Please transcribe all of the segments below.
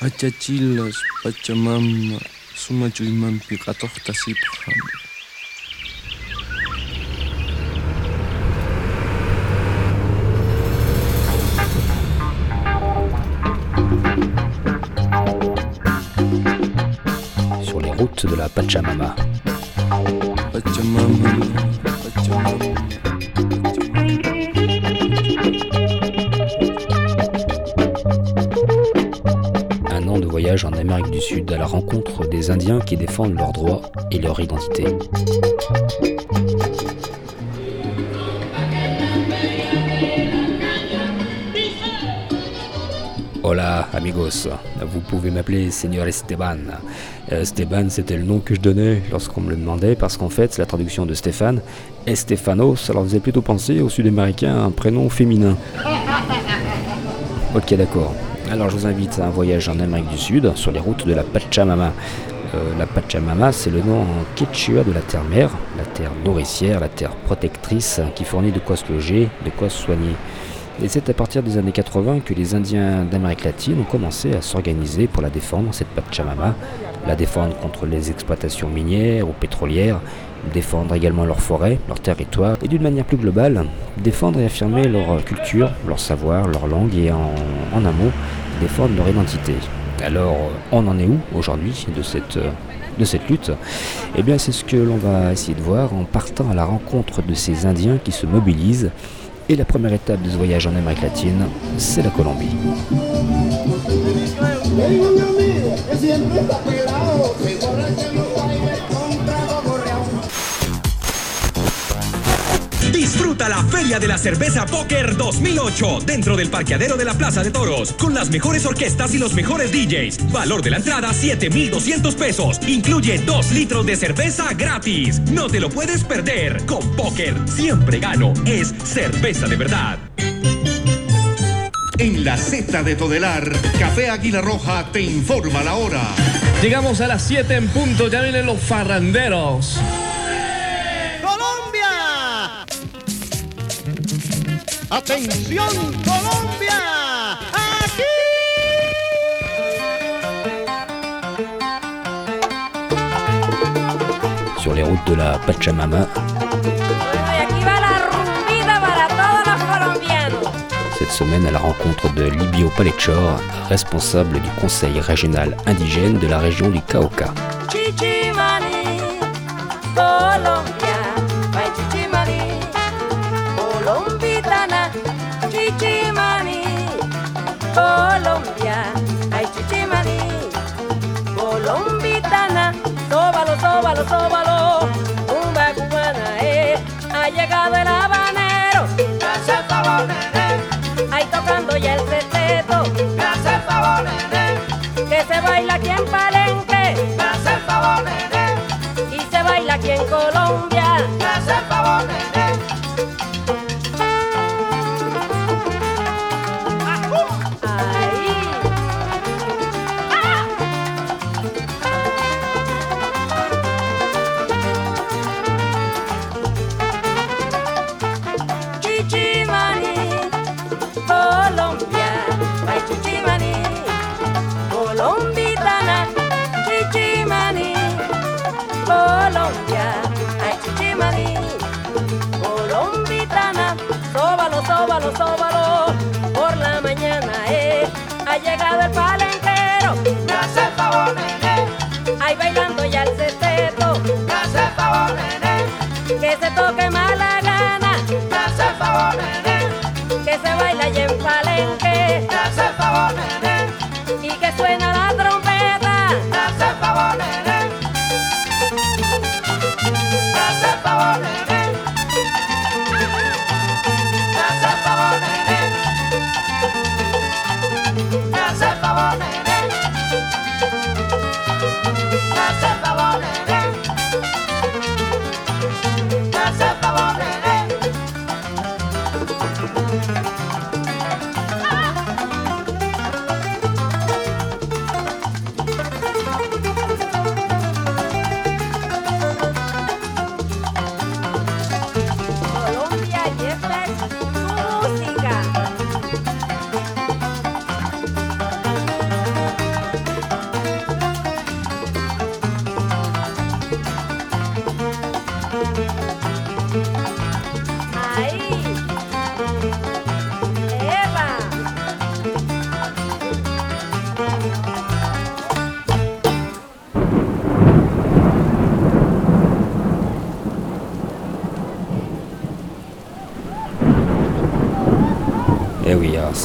Achachilas, Pachamama, sumachuymanpi qhatuqtasiphan. Sur les routes de la. Pachamama, Indiens qui défendent leurs droits et leur identité. Hola amigos, vous pouvez m'appeler Seigneur Esteban. Euh, Esteban c'était le nom que je donnais lorsqu'on me le demandait parce qu'en fait la traduction de Stéphane, Estefanos, ça leur faisait plutôt penser au sud-américain un prénom féminin. Ok d'accord, alors je vous invite à un voyage en Amérique du Sud sur les routes de la Pachamama. Euh, la Pachamama, c'est le nom en quechua de la terre-mère, la terre nourricière, la terre protectrice qui fournit de quoi se loger, de quoi se soigner. Et c'est à partir des années 80 que les Indiens d'Amérique latine ont commencé à s'organiser pour la défendre, cette Pachamama, la défendre contre les exploitations minières ou pétrolières, défendre également leurs forêts, leurs territoires, et d'une manière plus globale, défendre et affirmer leur culture, leur savoir, leur langue et en, en un mot, défendre leur identité. Alors, on en est où aujourd'hui de cette, euh, de cette lutte? Eh bien, c'est ce que l'on va essayer de voir en partant à la rencontre de ces Indiens qui se mobilisent. Et la première étape de ce voyage en Amérique latine, c'est la Colombie. Disfruta la Feria de la Cerveza Póker 2008 dentro del parqueadero de la Plaza de Toros con las mejores orquestas y los mejores DJs. Valor de la entrada 7,200 pesos. Incluye 2 litros de cerveza gratis. No te lo puedes perder. Con Póker siempre gano. Es cerveza de verdad. En la Z de Todelar, Café Águila Roja te informa la hora. Llegamos a las 7 en punto, ya vienen los farranderos. Atención Colombia. Aquí. Sur les routes de la Pachamama, cette semaine à la rencontre de Libio Palechor, responsable du conseil régional indigène de la région du Cauca. tómalo, tómalo, tumba cubana, eh, ha llegado el habanero, hace el habanero. time.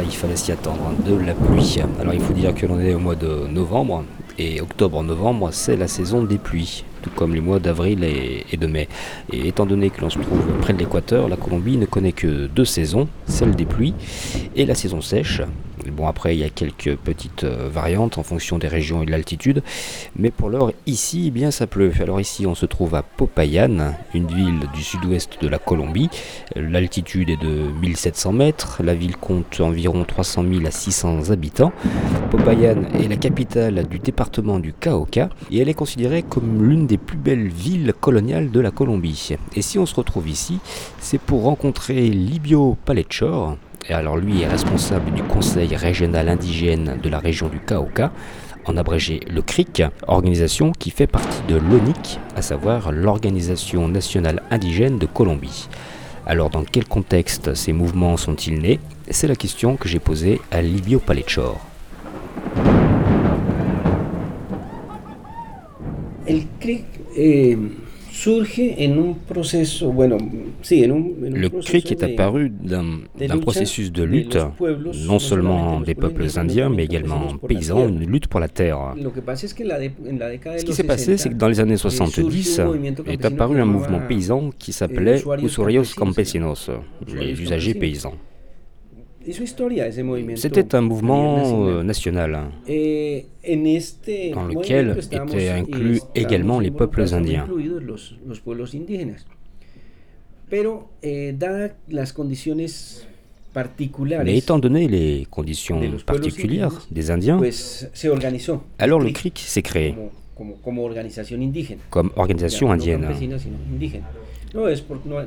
Il fallait s'y attendre, de la pluie. Alors il faut dire que l'on est au mois de novembre, et octobre-novembre, c'est la saison des pluies, tout comme les mois d'avril et de mai. Et étant donné que l'on se trouve près de l'équateur, la Colombie ne connaît que deux saisons, celle des pluies et la saison sèche. Bon, après, il y a quelques petites euh, variantes en fonction des régions et de l'altitude. Mais pour l'heure, ici, eh bien, ça pleut. Alors ici, on se trouve à Popayan, une ville du sud-ouest de la Colombie. L'altitude est de 1700 mètres. La ville compte environ 300 000 à 600 habitants. Popayan est la capitale du département du Cauca et elle est considérée comme l'une des plus belles villes coloniales de la Colombie. Et si on se retrouve ici, c'est pour rencontrer Libio Palechor, et alors lui est responsable du conseil régional indigène de la région du Cauca, en abrégé le CRIC, organisation qui fait partie de l'ONIC, à savoir l'Organisation nationale indigène de Colombie. Alors dans quel contexte ces mouvements sont-ils nés? C'est la question que j'ai posée à Livio Palechor. El CRIC eh, Le CRIC est apparu d'un processus de lutte, non no seulement des peuples indiens, mais également paysans, une lutte pour la terre. Ce qui s'est passé, 60, c'est que dans les années eh, surge 70 un movimiento est apparu un mouvement paysan qui eh, s'appelait Usuarios campesinos, les usagers paysans. C'était un mouvement euh, national Eh, en este dans lequel étaient inclus également les peuples indiens. eh, Mais étant donné les conditions particulières des Indiens, alors le CRIC s'est créé. comme organisation indienne.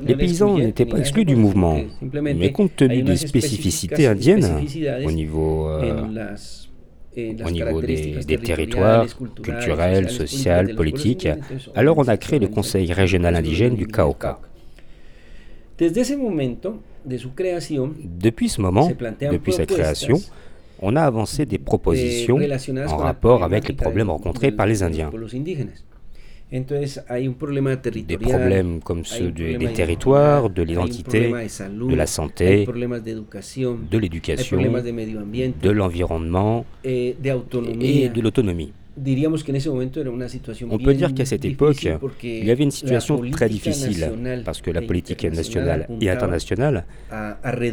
Les paysans n'étaient pas exclus du mouvement, mais compte tenu des spécificités indiennes au niveau, euh, au niveau des, territoires culturels, pueblos politiques. Alors on a créé le Conseil régional indigène du Cauca. Depuis ce moment, depuis sa création, on a avancé des propositions en rapport avec les problèmes rencontrés par les Indiens. Hay un problema Des problèmes comme ceux de- des territoires, de l'identité, de la santé, de l'éducation, de l'environnement eh, et de l'autonomie. On peut dire qu'à cette époque, il y avait une situation très difficile parce que la e politique nationale et internationale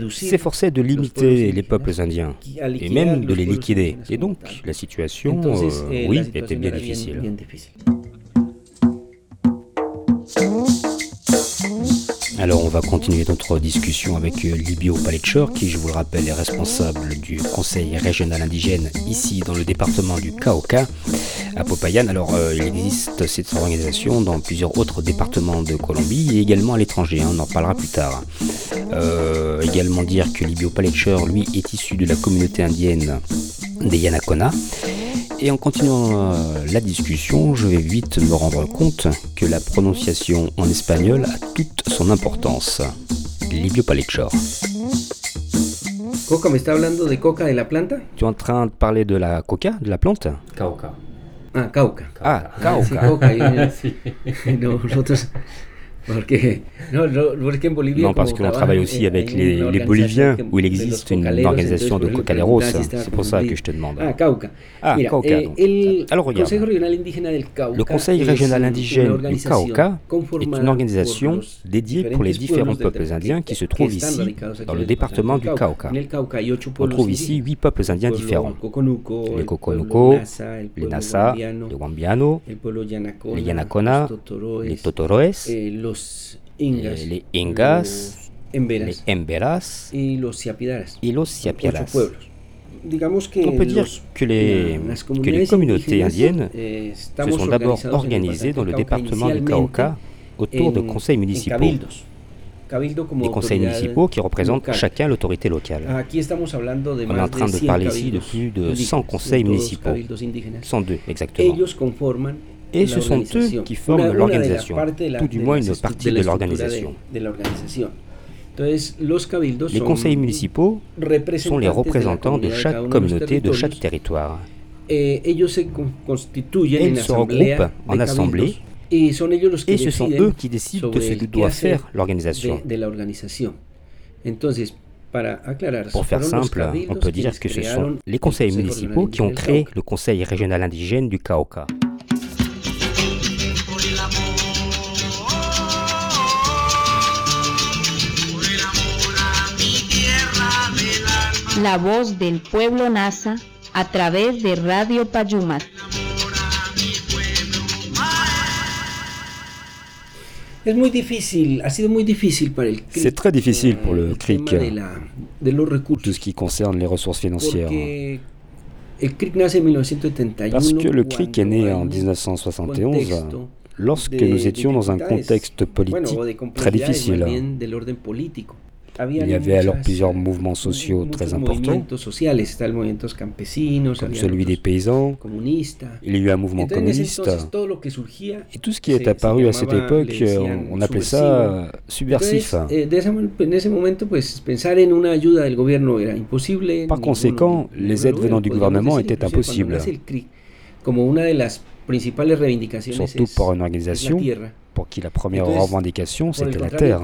s'efforçait de limiter les peuples indiens et même de les liquider. Et donc la situation, euh, eh, oui, était bien- difficile. Alors on va continuer notre discussion avec euh, Libio Palechor, qui je vous le rappelle est responsable du Conseil régional indigène ici dans le département du Cauca, à Popayan. Alors euh, il existe cette organisation dans plusieurs autres départements de Colombie et également à l'étranger, hein, on en parlera plus tard. Euh, également dire que Libio Palechor, lui, est issu de la communauté indienne des Yanakona. Et en continuant euh, la discussion, je vais vite me rendre compte que la prononciation en espagnol a toute son importance. Livio Palechor. Coca, ¿me está hablando de coca de la planta? Tu es en train de parler de la coca, de la plante? Cauca. Ah, cauca. Ah, cauca. coca. nosotros, Non, parce qu'on travaille aussi avec les, Boliviens, où il existe une organisation de cocaleros. C'est pour ça que je te demande. Ah, Cauca. Ah, Cauca, donc. Alors, regarde. Le Conseil régional indigène du Cauca est une organisation dédiée pour les différents peuples indiens qui se trouvent ici, dans le département du Cauca. On trouve ici huit peuples indiens différents. Les Coconuco, les Nasa, les Yanacona, les Yanacona, les Totoroes, los Ingas, eh, les Ingas, los Emberas les Emberas y los Siapidaras. et los Ocho Siapiaras. pueblos. Digamos que On peut dire los- que les, que les communautés indiennes eh, se sont d'abord organisées dans le département du Cauca autour de conseils municipaux. cabildos. Cabildo como Des conseils municipaux qui représentent local. chacun l'autorité locale. De On est en train de 100 parler ici de plus de indígenas, 100 conseils municipaux. cabildos indígenas. 102 exactement. Et ce sont eux qui forment l'organisation, tout du moins une partie de l'organisation. Les conseils municipaux sont les représentants de chaque communauté de chaque territoire. Eh, se Et ils se asamblea regroupent en assemblée Et ce sont eux qui décident de ce que doit faire l'organisation. Pour faire simple, on peut dire que ce sont les conseils municipaux qui ont créé le Conseil régional indigène du Cauca. La voz del pueblo NASA a través de Radio Payumat. Es muy difícil, ha sido muy difícil para el CRIC. C'est très difficile pour le CRIC, tema de, la- de los recursos. tout ce qui concerne les ressources financières. Porque el CRIC nace en 1971. Parce que le CRIC est né cuando en hay un 1971, contexto lorsque nous étions dans un contexte politique très difficile. Il y avait alors plusieurs mouvements sociaux très importants, comme celui des paysans. Il y a eu un mouvement communiste. Et tout ce qui est apparu à cette époque, decían, on appelait ça subversif. Entonces, eh. Par conséquent, les aides venant du gouvernement étaient impossibles. Principales reivindicaciones Surtout es- pour une organisation pour qui la première Entonces, revendication c'était la terre.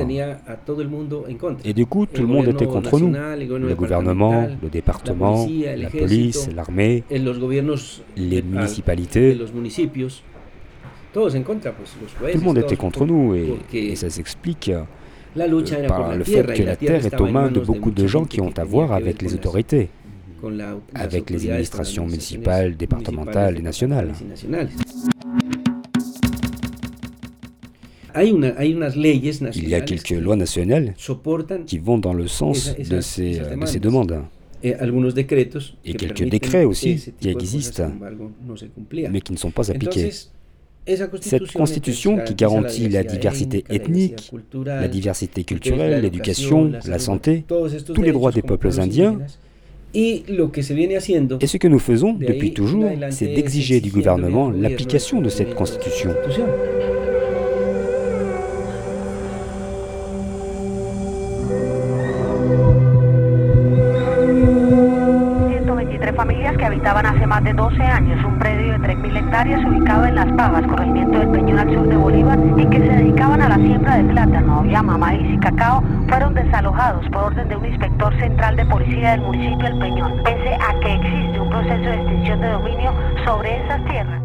Et du coup, tout le monde était contre nous. Le gouvernement, le département, la police, l'armée, les de- municipalités. Tout le monde était contre nous et, ça s'explique euh, par le fait que la terre est aux mains de beaucoup de gens qui ont à voir avec les autorités, avec les administrations municipales, départementales et nationales. Il y a quelques que lois nationales qui vont dans le sens de ces, de demandes, eh, Et que quelques décrets aussi qui existent, mais qui ne sont pas esa Cette constitution qui garantit la diversité ethnique, la diversité culturelle, l'éducation, la santé, tous les droits des peuples indiens, et ce que nous faisons de depuis toujours, c'est es d'exiger du gouvernement l'application de cette constitution. Familias que habitaban hace más de 12 años un predio de 3.000 hectáreas ubicado en Las Pavas, corregimiento del Peñón al sur de Bolívar, y que se dedicaban a la siembra de plátano, llama, maíz y cacao, fueron desalojados por orden de un inspector central de policía del municipio del Peñón, pese a que existe un proceso de extinción de dominio sobre esas tierras.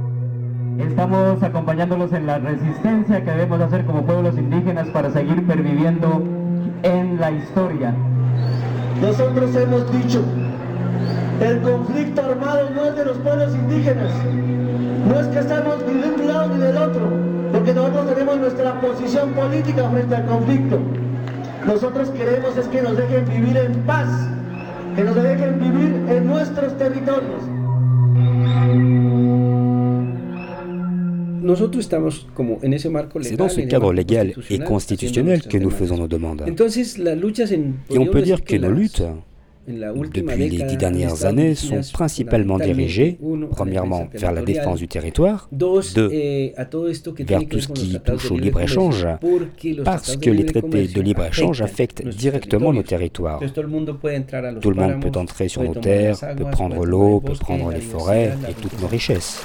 Estamos acompañándolos en la resistencia que debemos hacer como pueblos indígenas para seguir perviviendo en la historia. Nosotros hemos dicho, el conflicto armado no es de los pueblos indígenas, no es que estemos ni de un lado ni del otro, porque nosotros tenemos nuestra posición política frente al conflicto. Nosotros queremos es que nos dejen vivir en paz, que nos dejen vivir en nuestros territorios. Nosotros estamos como en ese marco legal. C'est dans ce cadre marco légal et constitucional, constitutionnel que nous faisons nos demandas. demandes. Entonces, las luchas en, Et on peut decir dire que nos luttes, depuis les dix dernières années, sont principalement la premièrement, vers la défense du territoire, deux, vers tout ce qui touche au libre libre-échange, parce que les traités de libre-échange affectent directement nos territoires. Tout le monde peut entrer sur nos terres, peut prendre l'eau, peut prendre les forêts et toutes nos richesses.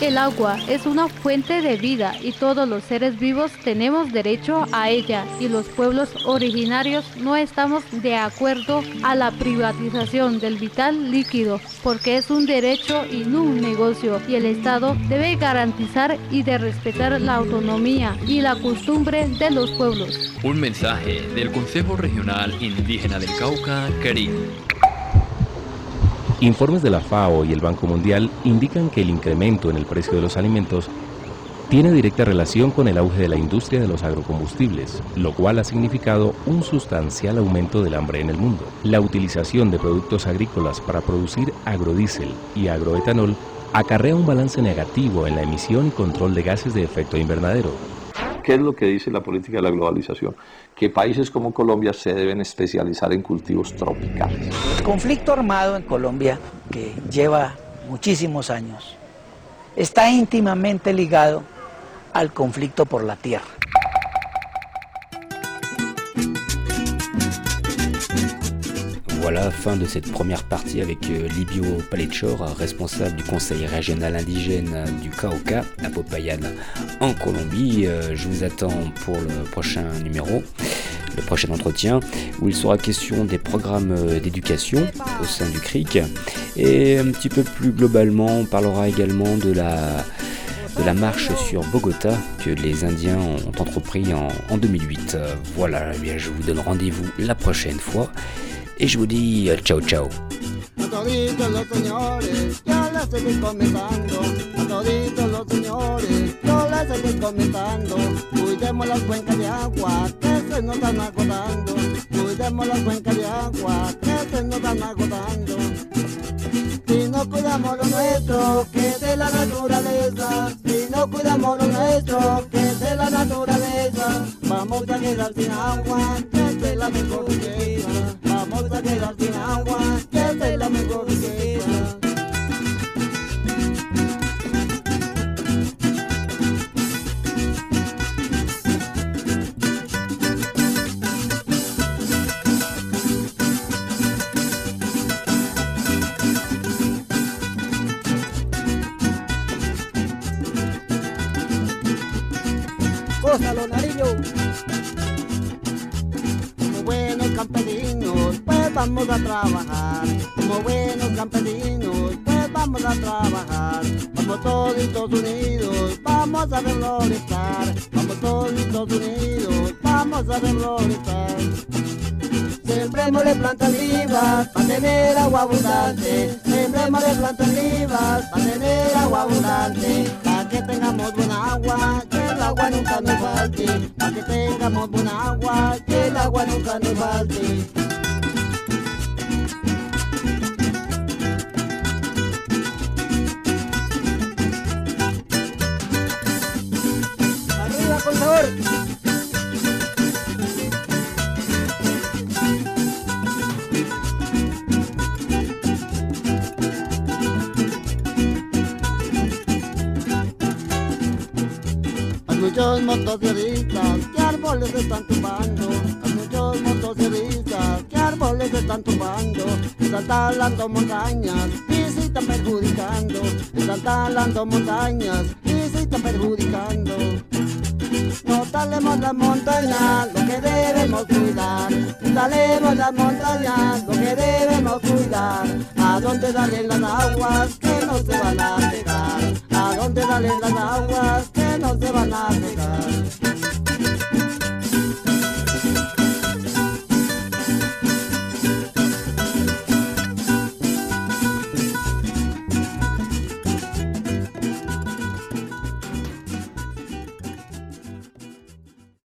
El agua es una fuente de vida y todos los seres vivos tenemos derecho a ella y los pueblos originarios no estamos de acuerdo a la privatización del vital líquido porque es un derecho y no un negocio y el Estado debe garantizar y de respetar la autonomía y la costumbre de los pueblos. Un mensaje del Consejo Regional Indígena del Cauca, Caribe. Informes de la FAO y el Banco Mundial indican que el incremento en el precio de los alimentos tiene directa relación con el auge de la industria de los agrocombustibles, lo cual ha significado un sustancial aumento del hambre en el mundo. La utilización de productos agrícolas para producir agrodiesel y agroetanol acarrea un balance negativo en la emisión y control de gases de efecto invernadero. ¿Qué es lo que dice la política de la globalización? Que países como Colombia se deben especializar en cultivos tropicales. El conflicto armado en Colombia, que lleva muchísimos años, está íntimamente ligado al conflicto por la tierra. Fin de cette première partie avec euh, Libio Palechor, responsable du conseil régional indigène du Cauca à Popayan en Colombie. Euh, je vous attends pour le prochain numéro, le prochain entretien, où il sera question des programmes euh, d'éducation au sein du CRIC. Et un petit peu plus globalement, on parlera également de la de la marche sur Bogota que les Indiens ont entrepris en, en 2008. Euh, Voilà, eh je vous donne rendez-vous la prochaine fois et je vous dis euh, ciao ciao. A los señores, ya les estoy comentando. A toditos los señores, yo les estoy comentando. Cuidemos las cuencas de agua que se nos están agotando. Cuidemos las cuencas de agua que se nos están agotando. Si no cuidamos lo nuestro, que es de la naturaleza. Si no cuidamos lo nuestro, que es de la naturaleza. Vamos a quedar sin agua, que es de la mejor campesinos, pues vamos a trabajar. Como buenos campesinos, pues vamos a trabajar. Vamos todos unidos, vamos a reflorestar. Vamos todos unidos, vamos a reflorestar. Sembremosle plantas vivas para tener agua abundante. Sembremosle plantas vivas para tener agua abundante. Que tengamos buena agua, que el agua nunca nos falte. Para que tengamos buena agua, que el agua nunca nos falte. Motociclistas que árboles están tumbando. Hay muchos motociclistas que árboles están tumbando. Están talando montañas y se están perjudicando. Están talando montañas y se están perjudicando. No talemos las montañas, lo que debemos cuidar. Talemos las montañas, lo que debemos cuidar. A dónde salen las aguas que no se van a pegar. A dónde salen las aguas que no se van a pegar.